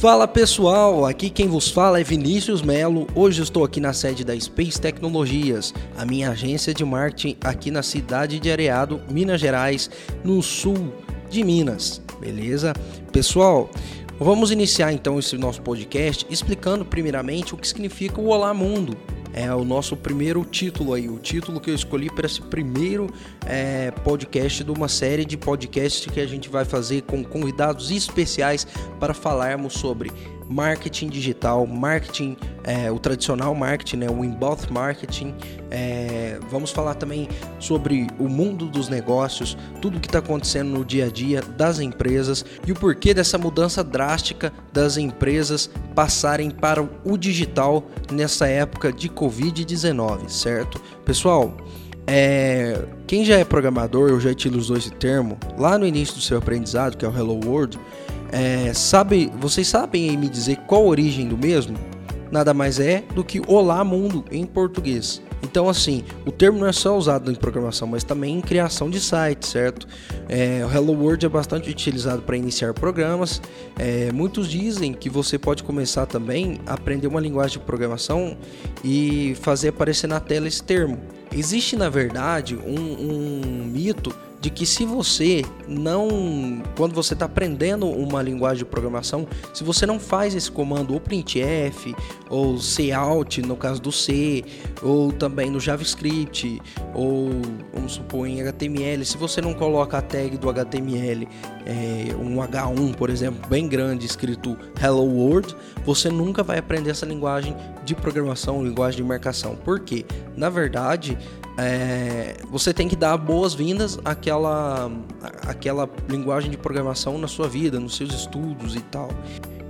Fala pessoal, aqui quem vos fala é Vinícius Melo. Hoje estou aqui na sede da Space Tecnologias, a minha agência de marketing aqui na cidade de Areado, Minas Gerais, no sul de Minas. Beleza? Pessoal, vamos iniciar então esse nosso podcast explicando primeiramente o que significa o Olá Mundo é o nosso primeiro título aí, o título que eu escolhi para esse primeiro é, podcast de uma série de podcasts que a gente vai fazer com convidados especiais para falarmos sobre marketing digital, marketing, é, o tradicional marketing, né, o inbound marketing. É, vamos falar também sobre o mundo dos negócios, tudo que está acontecendo no dia a dia das empresas e o porquê dessa mudança drástica das empresas passarem para o digital nessa época de Covid-19, certo? Pessoal, é, quem já é programador, eu já utilizou esse termo lá no início do seu aprendizado, que é o Hello World. É, sabe, vocês sabem me dizer qual a origem do mesmo? Nada mais é do que Olá Mundo em português. Então, assim, o termo não é só usado em programação, mas também em criação de sites, certo? É, o Hello World é bastante utilizado para iniciar programas. É, muitos dizem que você pode começar também a aprender uma linguagem de programação e fazer aparecer na tela esse termo. Existe, na verdade, um, um mito de que se você não, quando você está aprendendo uma linguagem de programação, se você não faz esse comando ou printf ou cout no caso do C, ou também no JavaScript, ou vamos supor em HTML, se você não coloca a tag do HTML, é, um H1 por exemplo, bem grande escrito Hello World, você nunca vai aprender essa linguagem de programação, linguagem de marcação. Por quê? Na verdade, é, você tem que dar boas-vindas àquela, àquela linguagem de programação na sua vida, nos seus estudos e tal.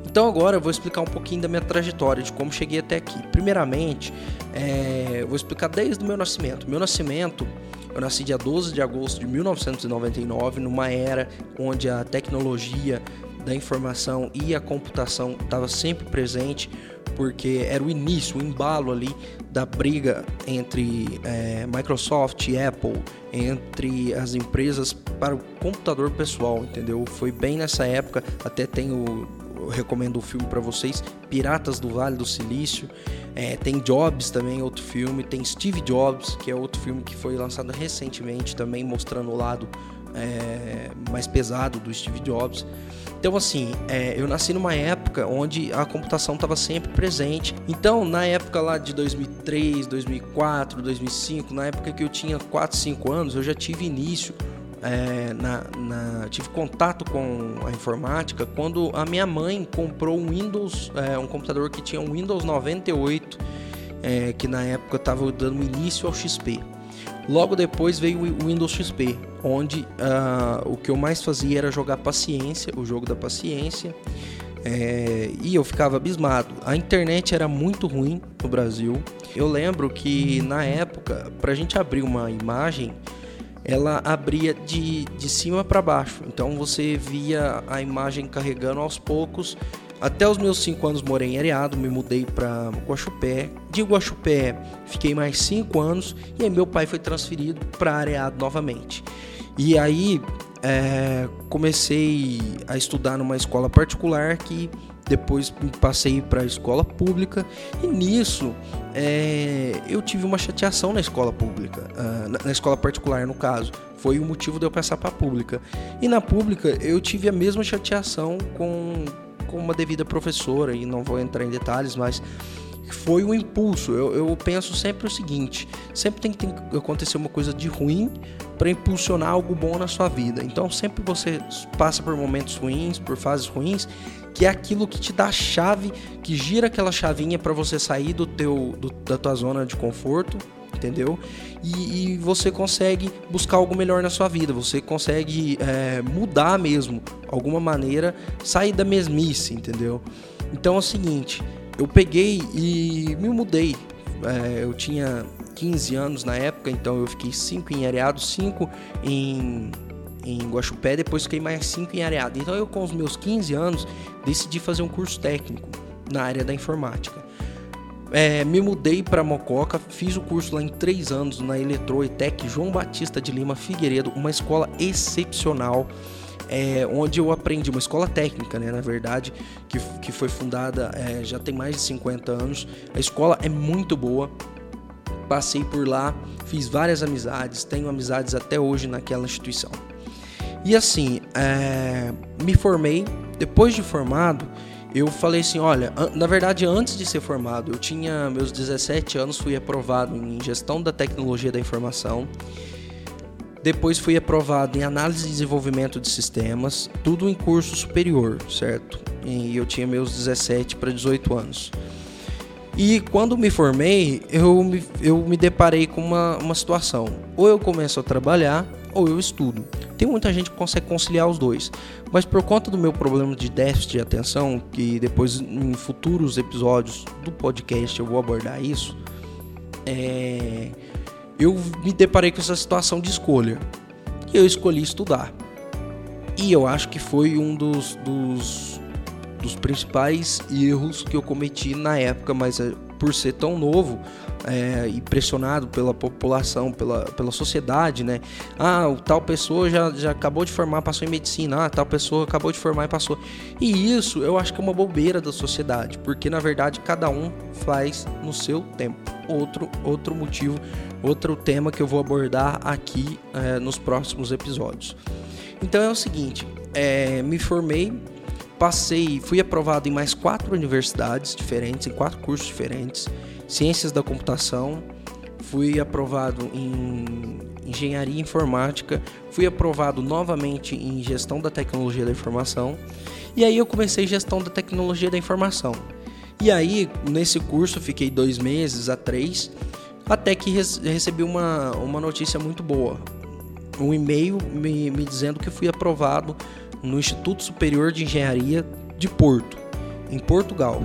Então agora eu vou explicar um pouquinho da minha trajetória, de como cheguei até aqui. Primeiramente, é, eu vou explicar desde o meu nascimento. Meu nascimento, eu nasci dia 12 de agosto de 1999, numa era onde a tecnologia da informação e a computação estava sempre presente, porque era o início, o embalo ali da briga entre é, Microsoft e Apple, entre as empresas para o computador pessoal, entendeu? Foi bem nessa época, até tenho recomendo o filme para vocês, Piratas do Vale do Silício. É, tem Jobs também, outro filme. Tem Steve Jobs, que é outro filme que foi lançado recentemente também, mostrando o lado é, mais pesado do Steve Jobs. Então, assim, é, eu nasci numa época onde a computação estava sempre presente. Então, na época lá de 2003, 2004, 2005, na época que eu tinha 4, 5 anos, eu já tive início, é, na, na, tive contato com a informática quando a minha mãe comprou um Windows, é, um computador que tinha um Windows 98, é, que na época estava dando início ao XP. Logo depois veio o Windows XP, onde uh, o que eu mais fazia era jogar paciência, o jogo da paciência, é, e eu ficava abismado. A internet era muito ruim no Brasil. Eu lembro que na época, para a gente abrir uma imagem, ela abria de, de cima para baixo. Então você via a imagem carregando aos poucos até os meus 5 anos morei em Areado, me mudei para Guaxupé. De Guaxupé fiquei mais 5 anos e aí meu pai foi transferido para Areado novamente. E aí é, comecei a estudar numa escola particular que depois passei para a escola pública e nisso é, eu tive uma chateação na escola pública, na, na, escola particular no caso, foi o motivo de eu passar para a pública. E na pública eu tive a mesma chateação com com uma devida professora, e não vou entrar em detalhes, mas foi um impulso. Eu, eu penso sempre o seguinte: sempre tem que, tem que acontecer uma coisa de ruim para impulsionar algo bom na sua vida. Então, sempre você passa por momentos ruins, por fases ruins, que é aquilo que te dá a chave, que gira aquela chavinha para você sair do teu, do, da tua zona de conforto entendeu? E, e, você consegue buscar algo melhor na sua vida, você consegue é, mudar mesmo, alguma maneira, sair da mesmice, entendeu? Então é o seguinte, eu peguei e me mudei. É, eu tinha 15 anos na época, então eu fiquei 5 em Areado, 5 em, em Guaxupé, depois fiquei mais 5 em Areado. Então eu, com os meus 15 anos, decidi fazer um curso técnico na área da informática. É, me mudei para Mococa, fiz o curso lá em três anos na Eletroitec João Batista de Lima Figueiredo, uma escola excepcional. é, onde eu aprendi uma escola técnica, né, na verdade, que, que foi fundada é, já tem mais de 50 anos. A escola é muito boa. Passei por lá, fiz várias amizades, tenho amizades até hoje naquela instituição. E assim, é, me formei. Depois de formado, eu falei assim: olha, na verdade, antes de ser formado, eu tinha meus 17 anos, fui aprovado em gestão da tecnologia da informação. Depois fui aprovado em análise e desenvolvimento de sistemas, tudo em curso superior, certo? E eu tinha meus 17 para 18 anos. E quando me formei, eu me, eu me deparei com uma, uma situação. Ou eu começo a trabalhar, ou eu estudo. Tem muita gente que consegue conciliar os dois, mas por conta do meu problema de déficit de atenção, que depois em futuros episódios do podcast eu vou abordar isso, é... eu me deparei com essa situação de escolha. E eu escolhi estudar. E eu acho que foi um dos, dos, dos principais erros que eu cometi na época, mas é, por ser tão novo, é, e pressionado pela população, pela, pela sociedade, né? Ah, tal pessoa já, já acabou de formar, passou em medicina. Ah, tal pessoa acabou de formar e passou. E isso eu acho que é uma bobeira da sociedade, porque na verdade cada um faz no seu tempo. Outro, outro motivo, outro tema que eu vou abordar aqui é, nos próximos episódios. Então é o seguinte, é, me formei, passei, fui aprovado em mais quatro universidades diferentes, em quatro cursos diferentes. Ciências da Computação, fui aprovado em Engenharia Informática, fui aprovado novamente em Gestão da Tecnologia da Informação, e aí eu comecei Gestão da Tecnologia da Informação. E aí, nesse curso, fiquei dois meses a três, até que recebi uma, uma notícia muito boa. Um e-mail me, me dizendo que fui aprovado no Instituto Superior de Engenharia de Porto, em Portugal.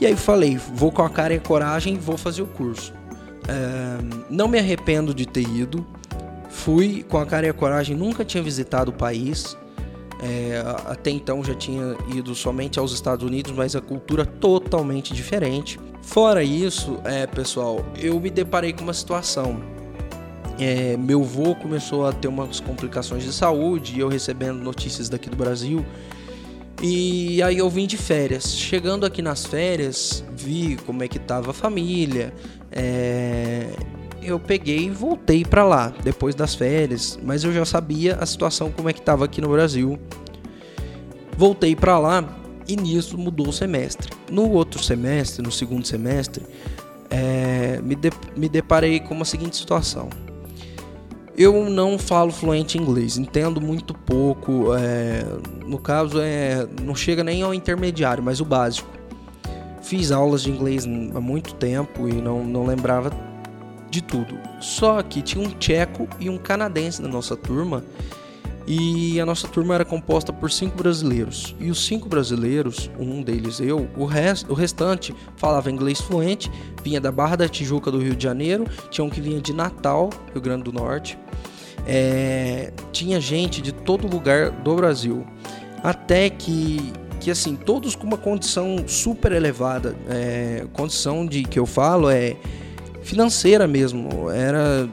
E aí falei, vou com a cara e a coragem, vou fazer o curso. É, não me arrependo de ter ido. Fui com a cara e a coragem, nunca tinha visitado o país. É, até então já tinha ido somente aos Estados Unidos, mas a cultura totalmente diferente. Fora isso, é, pessoal, eu me deparei com uma situação. É, meu avô começou a ter umas complicações de saúde e eu recebendo notícias daqui do Brasil e aí eu vim de férias. Chegando aqui nas férias, vi como é que tava a família. É... Eu peguei e voltei para lá depois das férias, mas eu já sabia a situação como é que tava aqui no Brasil. Voltei para lá e nisso mudou o semestre. No outro semestre, no segundo semestre, é... me, de... me deparei com uma seguinte situação eu não falo fluente inglês, entendo muito pouco. É, no caso, é, não chega nem ao intermediário, mas o básico. Fiz aulas de inglês há muito tempo e não, não lembrava de tudo. Só que tinha um tcheco e um canadense na nossa turma. E a nossa turma era composta por cinco brasileiros. E os cinco brasileiros, um deles eu, o, rest, o restante falava inglês fluente, vinha da Barra da Tijuca do Rio de Janeiro, tinha um que vinha de Natal, Rio Grande do Norte, é, tinha gente de todo lugar do Brasil. Até que, que assim, todos com uma condição super elevada. É, condição de que eu falo é financeira mesmo. Era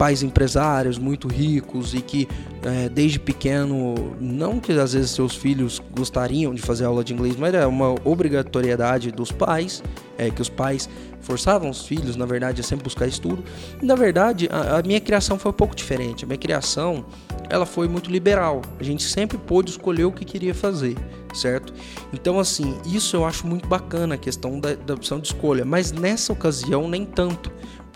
pais empresários muito ricos e que é, desde pequeno, não que às vezes seus filhos gostariam de fazer aula de inglês, mas era uma obrigatoriedade dos pais, é, que os pais forçavam os filhos, na verdade, a sempre buscar estudo. E, na verdade, a, a, minha criação foi um pouco diferente. A minha criação, ela foi muito liberal. A gente sempre pôde escolher o que queria fazer, certo? Então, assim, isso eu acho muito bacana, a questão da, da opção de escolha. Mas nessa ocasião, nem tanto.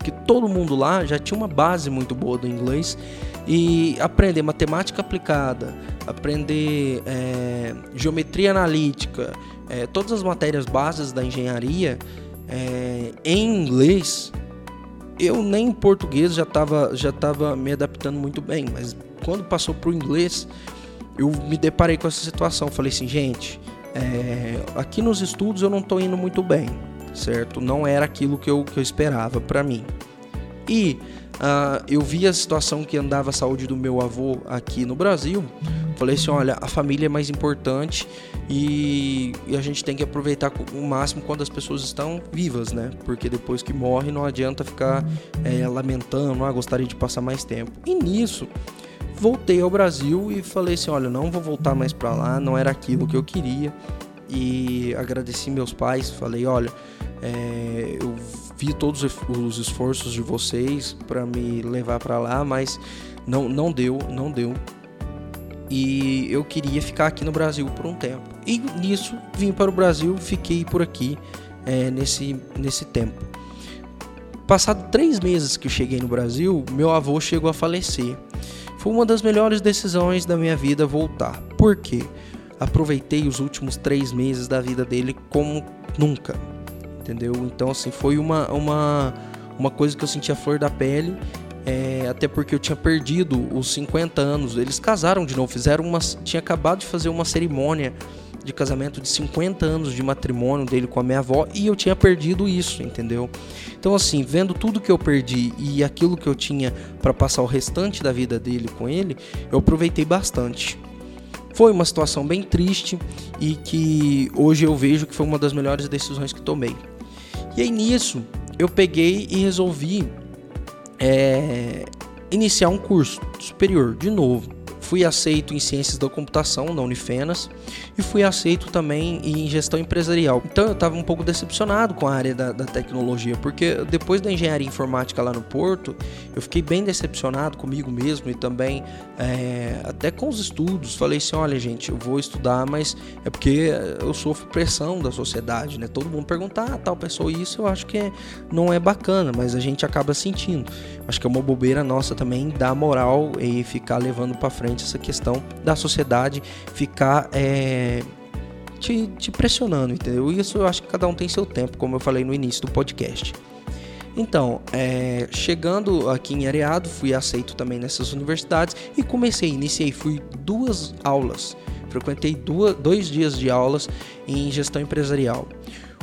Porque todo mundo lá já tinha uma base muito boa do inglês e aprender matemática aplicada, aprender é, geometria analítica, é, todas as matérias bases da engenharia é, em inglês, eu nem em português já estava já tava me adaptando muito bem, mas quando passou para o inglês, eu me deparei com essa situação. Falei assim, gente, é, aqui nos estudos eu não estou indo muito bem, certo? Não era aquilo que eu, que eu esperava para mim. E uh, eu vi a situação que andava a saúde do meu avô aqui no Brasil. Falei assim: olha, a família é mais importante e, e, a gente tem que aproveitar o máximo quando as pessoas estão vivas, né? Porque depois que morre não adianta ficar é, lamentando, ah, gostaria de passar mais tempo. E nisso voltei ao Brasil e falei assim, olha, não vou voltar mais para lá, não era aquilo que eu queria. E agradeci meus pais, falei, olha, é, eu vi todos os esforços de vocês para me levar para lá, mas não, não deu, não deu. E eu queria ficar aqui no Brasil por um tempo. E nisso vim para o Brasil, fiquei por aqui é, nesse, nesse tempo. Passado três meses que eu cheguei no Brasil, meu avô chegou a falecer. Foi uma das melhores decisões da minha vida voltar. Por quê? Aproveitei os últimos três meses da vida dele como nunca. Entendeu? Então, assim, foi uma, uma, uma coisa que eu senti a flor da pele. É, até porque eu tinha perdido os 50 anos. Eles casaram de novo, fizeram uma. Tinha acabado de fazer uma cerimônia de casamento de 50 anos de matrimônio dele com a minha avó e eu tinha perdido isso, entendeu? Então assim, vendo tudo que eu perdi e aquilo que eu tinha para passar o restante da vida dele com ele, eu aproveitei bastante. Foi uma situação bem triste e que hoje eu vejo que foi uma das melhores decisões que tomei. E aí nisso eu peguei e resolvi é, iniciar um curso superior de novo fui aceito em Ciências da Computação na Unifenas e fui aceito também em Gestão Empresarial. Então eu estava um pouco decepcionado com a área da, da, tecnologia, porque depois da Engenharia Informática lá no Porto, eu fiquei bem decepcionado comigo mesmo e também é, até com os estudos. Falei assim: olha, gente, eu vou estudar, mas é porque eu sofro pressão da sociedade, né? Todo mundo perguntar, ah, tal pessoa, isso eu acho que não é bacana, mas a gente acaba sentindo. Acho que é uma bobeira nossa também dar moral e ficar levando para frente essa questão da sociedade ficar é, te, te pressionando, entendeu? Isso eu acho que cada um tem seu tempo, como eu falei no início do podcast. Então, é, chegando aqui em Areado, fui aceito também nessas universidades e comecei, iniciei, fui duas aulas, frequentei duas, dois dias de aulas em gestão empresarial.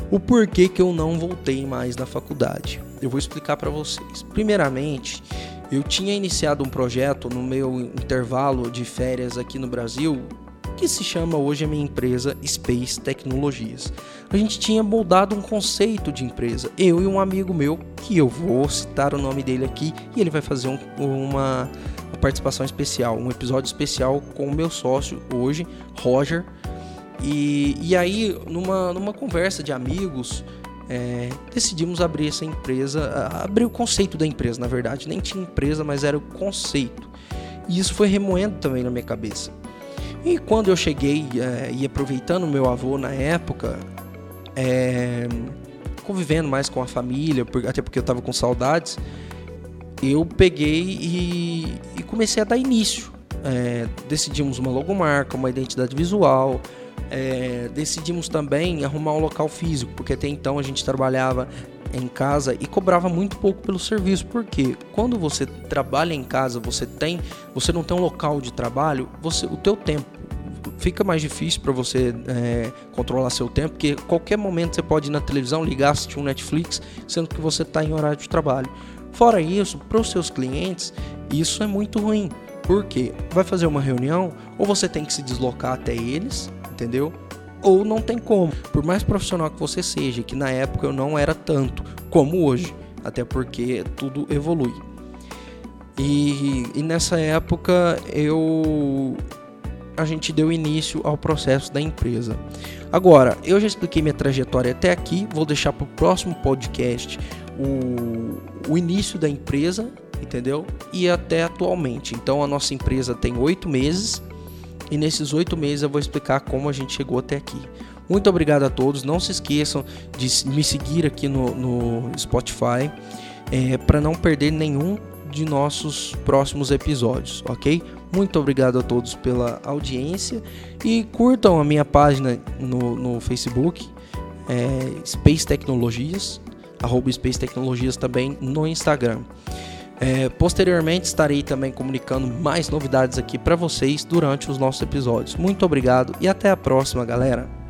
O porquê que eu não voltei mais na faculdade? Eu vou explicar para vocês. Primeiramente, eu tinha iniciado um projeto no meu intervalo de férias aqui no Brasil, que se chama hoje a minha empresa Space Tecnologias. A gente tinha moldado um conceito de empresa, eu e um amigo meu, que eu vou citar o nome dele aqui, e ele vai fazer um, uma, uma participação especial, um episódio especial com o meu sócio hoje, Roger. E, e aí, numa, numa conversa de amigos, é, decidimos abrir essa empresa, abrir o conceito da empresa, na verdade. Nem tinha empresa, mas era o conceito. E isso foi remoendo também na minha cabeça. E quando eu cheguei é, e aproveitando meu avô na época, é, convivendo mais com a família, até porque eu estava com saudades, eu peguei e, e comecei a dar início. É, decidimos uma logomarca, uma identidade visual, é, decidimos também arrumar um local físico, porque até então a gente trabalhava em casa e cobrava muito pouco pelo serviço, porque quando você trabalha em casa, você tem, você não tem um local de trabalho, você, o teu tempo fica mais difícil para você é, controlar seu tempo, porque qualquer momento você pode ir na televisão, ligar, assistir um Netflix, sendo que você está em horário de trabalho. Fora isso, para os seus clientes, isso é muito ruim. Porque vai fazer uma reunião, ou você tem que se deslocar até eles, entendeu? Ou não tem como. Por mais profissional que você seja, que na época eu não era tanto como hoje, até porque tudo evolui. E, e nessa época eu a gente deu início ao processo da empresa. Agora, eu já expliquei minha trajetória até aqui, vou deixar para o próximo podcast o, o início da empresa, entendeu? E até atualmente. Então, a nossa empresa tem oito meses e nesses oito meses eu vou explicar como a gente chegou até aqui. Muito obrigado a todos. Não se esqueçam de me seguir aqui no, no Spotify é, para não perder nenhum de nossos próximos episódios, ok? Muito obrigado a todos pela audiência e curtam a minha página no, no Facebook, é, Space Tecnologias, arroba Space Tecnologias também no Instagram. É, posteriormente estarei também comunicando mais novidades aqui para vocês durante os nossos episódios. Muito obrigado e até a próxima, galera!